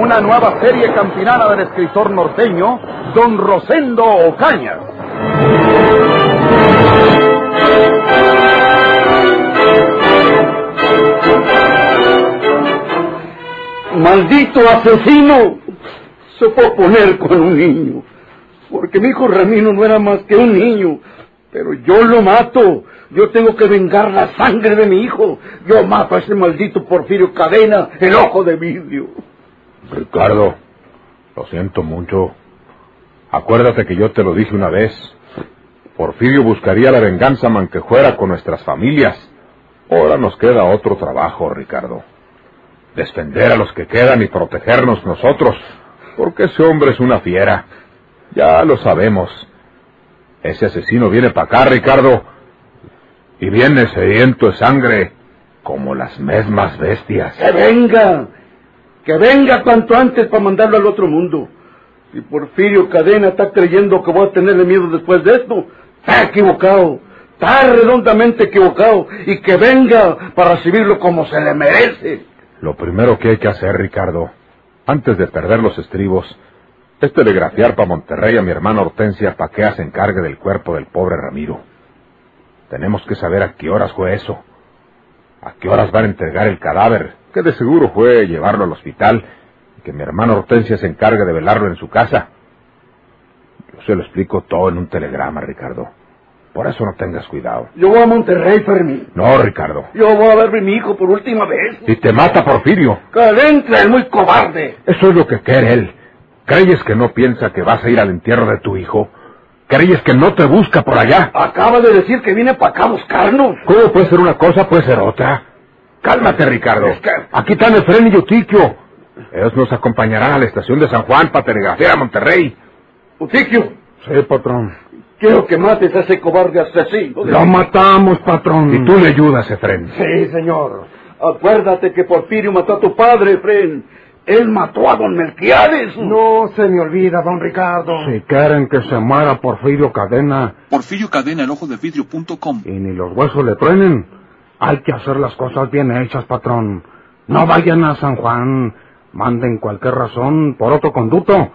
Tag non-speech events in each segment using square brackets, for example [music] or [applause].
Una nueva serie campinana del escritor norteño, don Rosendo Ocañas. Maldito asesino se fue poner con un niño. Porque mi hijo Ramiro no era más que un niño. Pero yo lo mato. Yo tengo que vengar la sangre de mi hijo. Yo mato a ese maldito Porfirio Cadena, el ojo de vidrio. Ricardo, lo siento mucho. Acuérdate que yo te lo dije una vez. Porfirio buscaría la venganza manquejuera con nuestras familias. Ahora nos queda otro trabajo, Ricardo. Defender a los que quedan y protegernos nosotros. Porque ese hombre es una fiera. Ya lo sabemos. Ese asesino viene para acá, Ricardo. Y viene sediento de sangre, como las mismas bestias. ¡Que venga! ¡Que venga cuanto antes para mandarlo al otro mundo! Si Porfirio Cadena está creyendo que voy a tenerle miedo después de esto, está equivocado. Está redondamente equivocado. Y que venga para recibirlo como se le merece. Lo primero que hay que hacer, Ricardo, antes de perder los estribos, es telegrafiar para Monterrey a mi hermana Hortensia para que se encargue del cuerpo del pobre Ramiro. Tenemos que saber a qué horas fue eso. A qué horas van a entregar el cadáver, que de seguro fue llevarlo al hospital y que mi hermana Hortensia se encargue de velarlo en su casa. Yo se lo explico todo en un telegrama, Ricardo. Por eso no tengas cuidado. Yo voy a Monterrey, Fermín. No, Ricardo. Yo voy a ver a mi hijo por última vez. Y te mata Porfirio. Cadena es muy cobarde. Eso es lo que quiere él. ¿Creyes que no piensa que vas a ir al entierro de tu hijo? ¿Creyes que no te busca por allá? Acaba de decir que viene para acá a buscarnos. ¿Cómo puede ser una cosa, puede ser otra? Cálmate, Ricardo. Aquí están Efren y Utiquio. Ellos nos acompañarán a la estación de San Juan para telegrafiar a Monterrey. Utiquio, Sí, patrón. quiero que mates a ese cobarde asesino. Lo matamos, patrón. Y tú le ayudas, Efren. Sí, señor. Acuérdate que Porfirio mató a tu padre, Efren. Él mató a don Melquiades. No se me olvida, don Ricardo. Si quieren que se muera Porfirio Cadena Porfirio Cadena, el ojo de vidrio.com. y ni los huesos le truenen, hay que hacer las cosas bien hechas, patrón. No vayan a San Juan. Manden cualquier razón por otro conducto.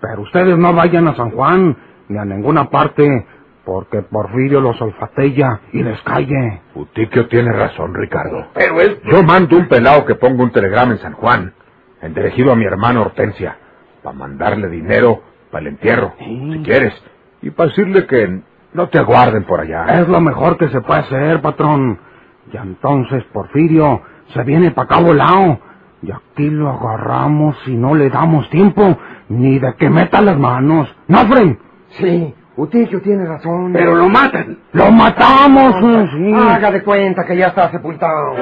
Pero ustedes no vayan a San Juan ni a ninguna parte, porque Porfirio los olfatea y les calle. Utiquio tiene razón, Ricardo. Pero él... Yo mando un pelado que ponga un telegrama en San Juan, en dirigido a mi hermano Hortensia, para mandarle dinero para el entierro, si quieres, y para decirle que no te aguarden por allá. Es lo mejor que se puede hacer, patrón. Y entonces Porfirio se viene para acá volado. Y aquí lo agarramos y no le damos tiempo ni de que meta las manos. ¿No, Fren? Sí, Utiquio tiene razón. Pero lo matan. ¡Lo matamos! eh, sí. Haga de cuenta que ya está sepultado.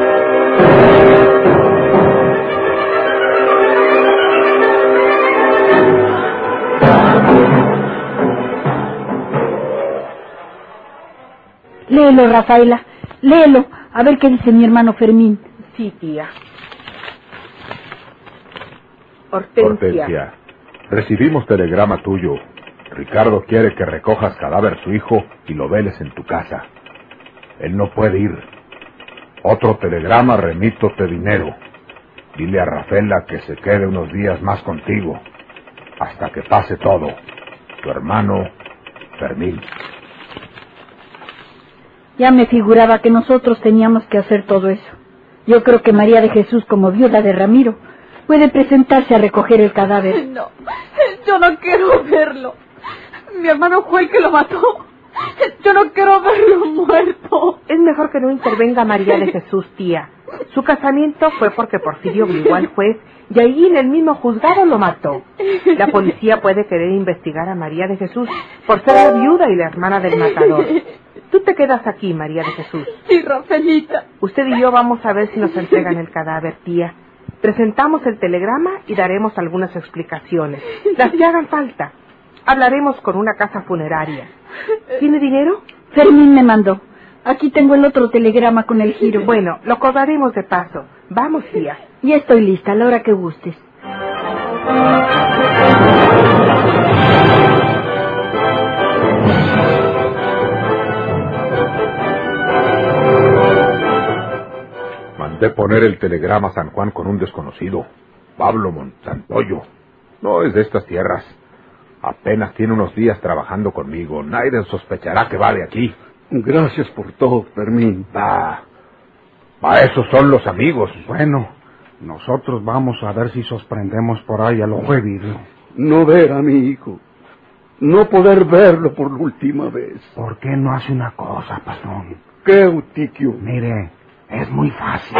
Léelo, Rafaela. Léelo. A ver qué dice mi hermano Fermín. Sí, tía. Hortensia. Hortensia, recibimos telegrama tuyo. Ricardo quiere que recojas cadáver su hijo y lo veles en tu casa. Él no puede ir. Otro telegrama remítote dinero. Dile a Rafaela que se quede unos días más contigo, hasta que pase todo. Tu hermano, Fermín. Ya me figuraba que nosotros teníamos que hacer todo eso. Yo creo que María de Jesús, como viuda de Ramiro, puede presentarse a recoger el cadáver. No, yo no quiero verlo. Mi hermano fue el que lo mató. Yo no quiero verlo muerto. Es mejor que no intervenga María de [laughs] Jesús, tía. Su casamiento fue porque Porfirio obligó al juez y ahí en el mismo juzgado lo mató. La policía puede querer investigar a María de Jesús por ser la viuda y la hermana del matador. Tú te quedas aquí, María de Jesús. Sí, Rafaelita. Usted y yo vamos a ver si nos entregan el cadáver, tía. Presentamos el telegrama y daremos algunas explicaciones. Las que hagan falta. Hablaremos con una casa funeraria. ¿Tiene dinero? Fermín me mandó. Aquí tengo el otro telegrama con el giro. Bueno, lo cobraremos de paso. Vamos, tía. Ya estoy lista, a la hora que gustes. Mandé poner el telegrama a San Juan con un desconocido, Pablo Montantoyo. No es de estas tierras. Apenas tiene unos días trabajando conmigo. Nadie sospechará que va de aquí. Gracias por todo, Fermín. Va. Va, esos son los amigos. Bueno, nosotros vamos a ver si sorprendemos por ahí al ojo de vidrio. No ver a mi hijo. No poder verlo por la última vez. ¿Por qué no hace una cosa, patrón? ¿Qué, Eutiquio? Mire, es muy fácil.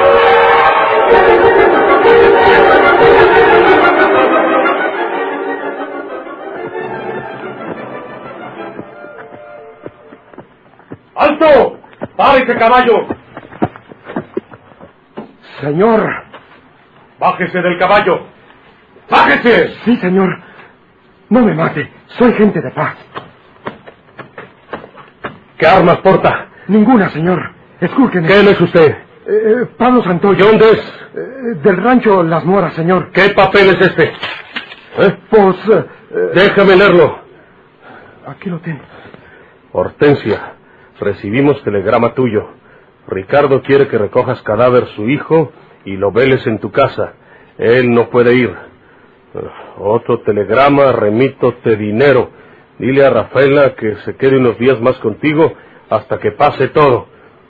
¡Alto! ¡Párese, caballo! Señor. ¡Bájese del caballo! ¡Bájese! Sí, señor. No me mate. Soy gente de paz. ¿Qué armas porta? Ninguna, señor. Escúcheme. ¿Quién es usted? Eh, Pablo Santoyo. ¿De dónde es? Eh, del rancho Las Moras, señor. ¿Qué papel es este? ¿Eh? Pues... eh, Déjame leerlo. aquí lo tengo. Hortensia, recibimos telegrama tuyo. Ricardo quiere que recojas cadáver su hijo y lo veles en tu casa. Él no puede ir. Otro telegrama, remítote dinero. Dile a Rafaela que se quede unos días más contigo hasta que pase todo.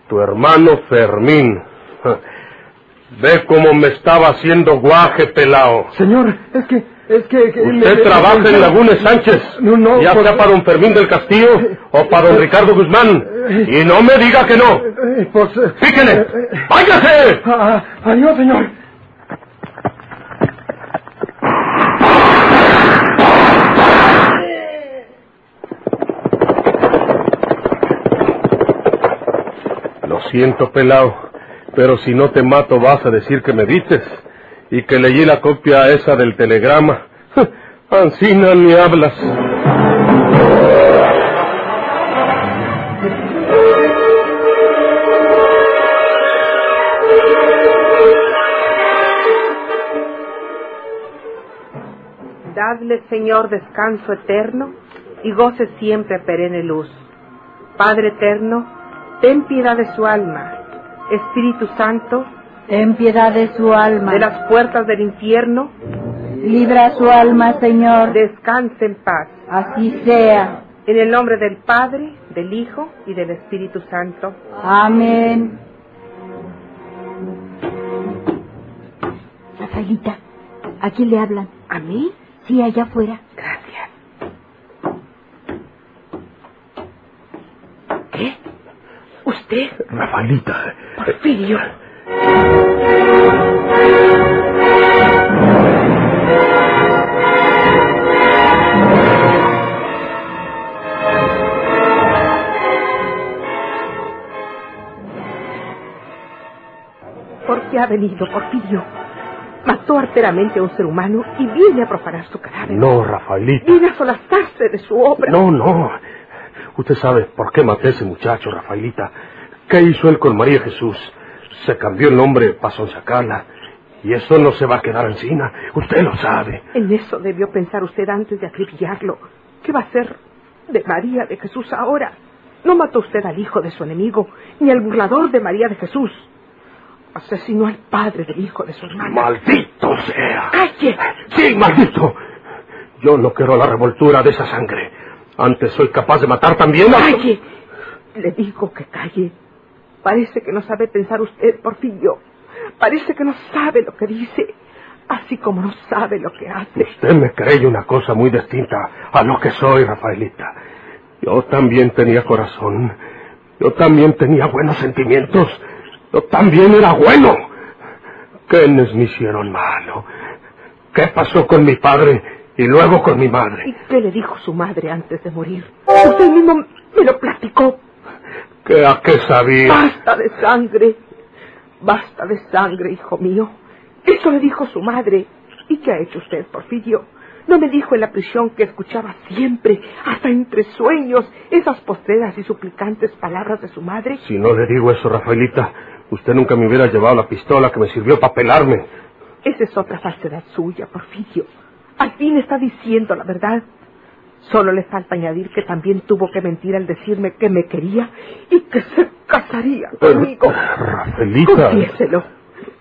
Tu hermano Fermín. [laughs] Ve cómo me estaba haciendo guaje, pelao. Señor, es que... Es que... que Usted trabaja en Lagunes Sánchez, No, no, ya por- sea para don Fermín del Castillo o para don Ricardo Guzmán. Y no me diga que no. Eh, pues... eh, ¡Píquele! eh, eh, ¡Váyase! ah, ah, adiós, señor. Lo siento, pelao, pero si no te mato vas a decir que me vistes y que leí la copia esa del telegrama. [laughs] Ancina ni hablas. Dadle, Señor, descanso eterno y goce siempre perenne luz. Padre eterno, ten piedad de su alma. Espíritu Santo, Ten piedad de su alma. de las puertas del infierno, Libra su alma, Señor. descanse en paz. Así sea. En el nombre del Padre, del Hijo y del Espíritu Santo. Amén. Rafaelita, ¿a quién le hablan? ¿A mí? Sí, allá afuera. Gracias. ¿Qué? ¿Usted? Rafaelita. Porfirio. ¿Por qué ha venido, Porfirio? Mató arteramente a un ser humano y viene a profanar su cadáver. No, Rafaelita. Viene a solazarse de su obra. No, no. Usted sabe por qué maté a ese muchacho, Rafaelita. ¿Qué hizo él con María Jesús? Se cambió el nombre para sonsacarla. Y eso no se va a quedar encima. Usted lo sabe. En eso debió pensar usted antes de acribillarlo. ¿Qué va a hacer de María de Jesús ahora? No mató usted al hijo de su enemigo, ni al burlador de María de Jesús. Asesinó al padre del hijo de su hermana. ¡Maldito sea! ¡Calle! ¡Sí, maldito! Yo no quiero la revoltura de esa sangre. Antes soy capaz de matar también a... ¡Calle! Le digo que calle. Parece que no sabe pensar usted, Porfirio. Parece que no sabe lo que dice, así como no sabe lo que hace. Usted me cree una cosa muy distinta a lo que soy, Rafaelita. Yo también tenía corazón. Yo también tenía buenos sentimientos. Yo también era bueno. ¿Quiénes me hicieron malo? ¿Qué pasó con mi padre y luego con mi madre? ¿Y qué le dijo su madre antes de morir? Usted mismo me lo platicó. ¿Qué a qué sabía? Basta de sangre. Basta de sangre, hijo mío. Eso le dijo su madre. ¿Y qué ha hecho usted, Porfirio? ¿No me dijo en la prisión que escuchaba siempre, hasta entre sueños, esas postreras y suplicantes palabras de su madre? Si no le digo eso, Rafaelita, usted nunca me hubiera llevado la pistola que me sirvió para pelarme. Esa es otra falsedad suya, Porfirio. Al fin está diciendo la verdad. Solo le falta añadir que también tuvo que mentir al decirme que me quería y que se casaría conmigo. Rafaelita. Confiéselo.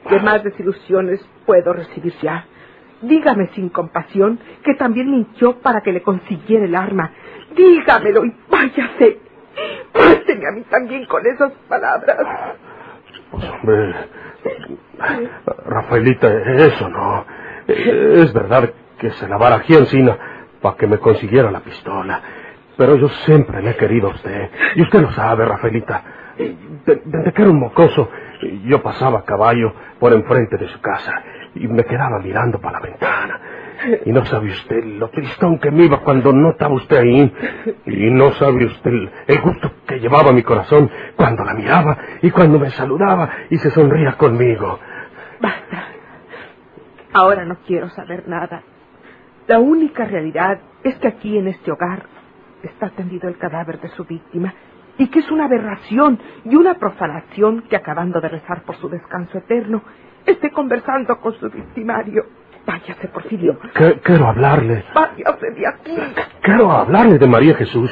¿Qué más desilusiones puedo recibir ya? Dígame sin compasión que también mintió para que le consiguiera el arma. Dígamelo y váyase. Máteme a mí también con esas palabras. Pues hombre, Rafaelita, eso no. Es verdad que se la barajé encima para que me consiguiera la pistola. Pero yo siempre le he querido a usted. Y usted lo sabe, Rafaelita. De- Desde que era un mocoso, yo pasaba a caballo por enfrente de su casa y me quedaba mirando para la ventana. Y no sabe usted lo tristón que me iba cuando no estaba usted ahí. Y no sabe usted el gusto que llevaba mi corazón cuando la miraba y cuando me saludaba y se sonría conmigo. Basta. Ahora no quiero saber nada. La única realidad es que aquí en este hogar está tendido el cadáver de su víctima y que es una aberración y una profanación que acabando de rezar por su descanso eterno esté conversando con su victimario. Váyase, Porfirio. Que- quiero hablarle. Váyase de aquí. Quiero hablarle de María Jesús.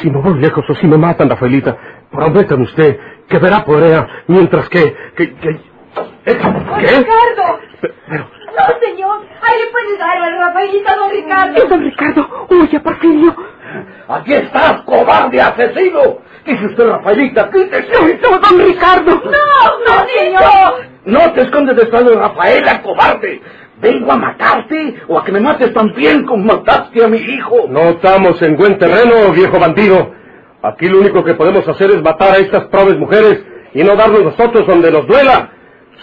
Si me voy lejos o si me matan, Rafaelita, prométame usted que verá por ella mientras que... que, que- ¿Eh? ¿Qué? ¡Ricardo! Pero, ¡No, señor! ¡Ahí le puede dar a Rafaelita, don Ricardo! Don Ricardo, huye, Porfirio. Aquí estás, cobarde asesino. Dice usted, Rafaelita, quítese. No, don Ricardo. ¡No, no, señor! No te escondes detrás de Rafaela, cobarde. ¿Vengo a matarte o a que me mates también como mataste a mi hijo? no estamos en buen terreno, viejo bandido. Aquí lo único que podemos hacer es matar a estas pobres mujeres y no darnos nosotros donde nos duela.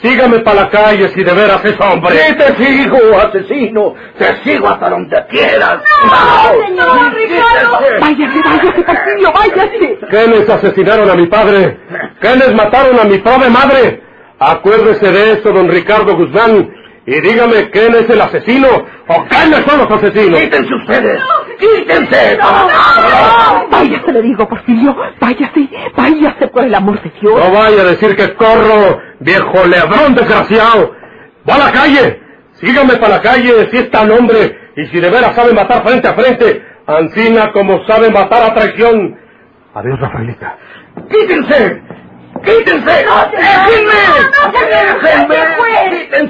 Sígame para la calle si de veras es hombre. Sí, te sigo, asesino. Te sigo hasta donde quieras. ¡No, señor, Ricardo! Váyase, váyase, Porfirio, váyase. ¿Quiénes asesinaron a mi padre? ¿Quiénes mataron a mi pobre madre? Acuérdese de eso, don Ricardo Guzmán, y dígame quién es el asesino o quiénes son los asesinos. Quítense ustedes. Quítense. Váyase, le digo, Porfirio. Váyase, váyase por el amor de Dios. No vaya a decir que corro, viejo lebrón desgraciado. Va a la calle. Sígame para la calle si es tan hombre y si de veras sabe matar frente a frente, ancina como sabe matar a traición. Adiós, Rafaelita. ¡Quítense! ¡Quítense! ¡Déjenme! ¡Déjenme!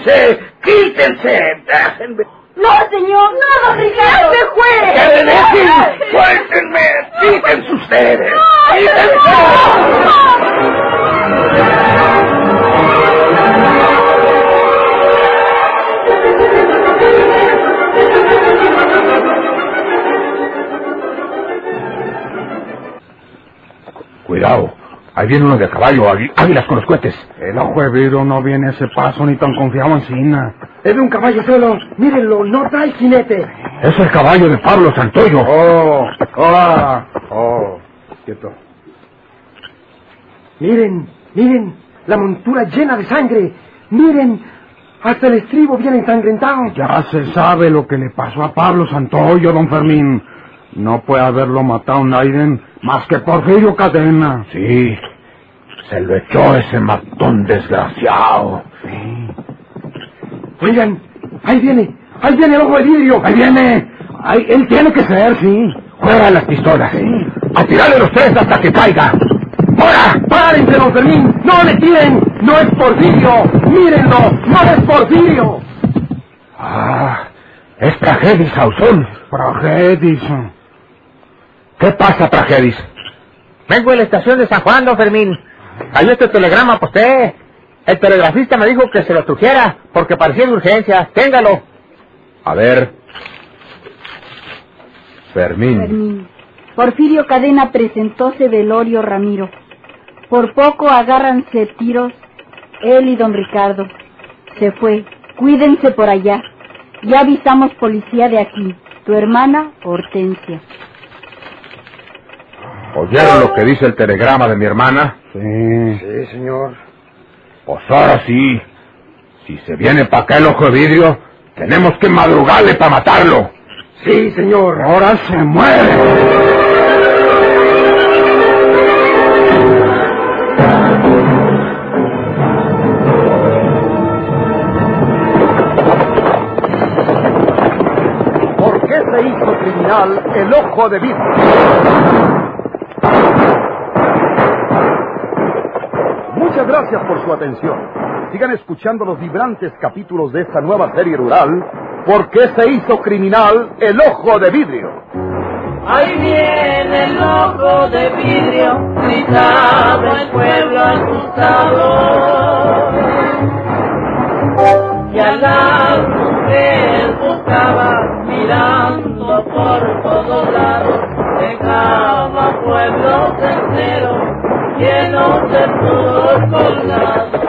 ¡Quítense! ¡Quítense! ¡Déjenme! ¡No, señor! ¡No, don Ricardo! ¡Se fue! ¡Que me dejen! ¡Suéltenme! ¡Quítense ustedes! ¡Quítense! Cuidado. Ahí viene uno de caballo, águi- águilas con los cohetes. De vidrio no viene ese paso ni tan confiado en Sina. Es de un caballo solo. Mírenlo, no trae jinete. Es el caballo de Pablo Santoyo. Oh, hola. Oh, quieto. Miren, miren, la montura llena de sangre. Miren, hasta el estribo viene ensangrentado. Ya se sabe lo que le pasó a Pablo Santoyo, don Fermín. No puede haberlo matado Naiden más que Porfirio Cadena. Sí. Se lo echó ese matón desgraciado. Oigan, ahí viene, ahí viene el ojo de vidrio. Ahí viene. Ahí, él tiene que ser, sí. Juega las pistolas. A tirarle los tres hasta que caiga. ¡Ahora! ¡Párense, don Fermín! ¡No le tiren! ¡No es Porfirio! ¡Mírenlo! ¡No es Porfirio! Ah, es Tragedis, Sauzón. Tragedis. ¿Qué pasa, Tragedis? Vengo de la estación de San Juan, don Fermín. Hay este telegrama para usted. El telegrafista me dijo que se lo trujera porque parecía de urgencia. Téngalo. A ver. Fermín. Fermín. Porfirio Cadena presentóse Velorio Ramiro. Por poco agárranse tiros él y don Ricardo. Se fue. Cuídense por allá. Ya avisamos policía de aquí. Tu hermana Hortensia. ¿Oyeron lo que dice el telegrama de mi hermana? Sí. Sí, señor. Pues ahora sí. Si se viene para acá el ojo de vidrio, tenemos que madrugarle para matarlo. Sí, señor. Ahora se muere. ¿Por qué se hizo criminal el ojo de vidrio? Muchas gracias por su atención. Sigan escuchando los vibrantes capítulos de esta nueva serie rural. ¿Por qué se hizo criminal el ojo de vidrio? Ahí viene el ojo de vidrio, gritaba el pueblo asustado. Y a la mujer buscaba mirando por todos lados, dejaba pueblos enteros न पंग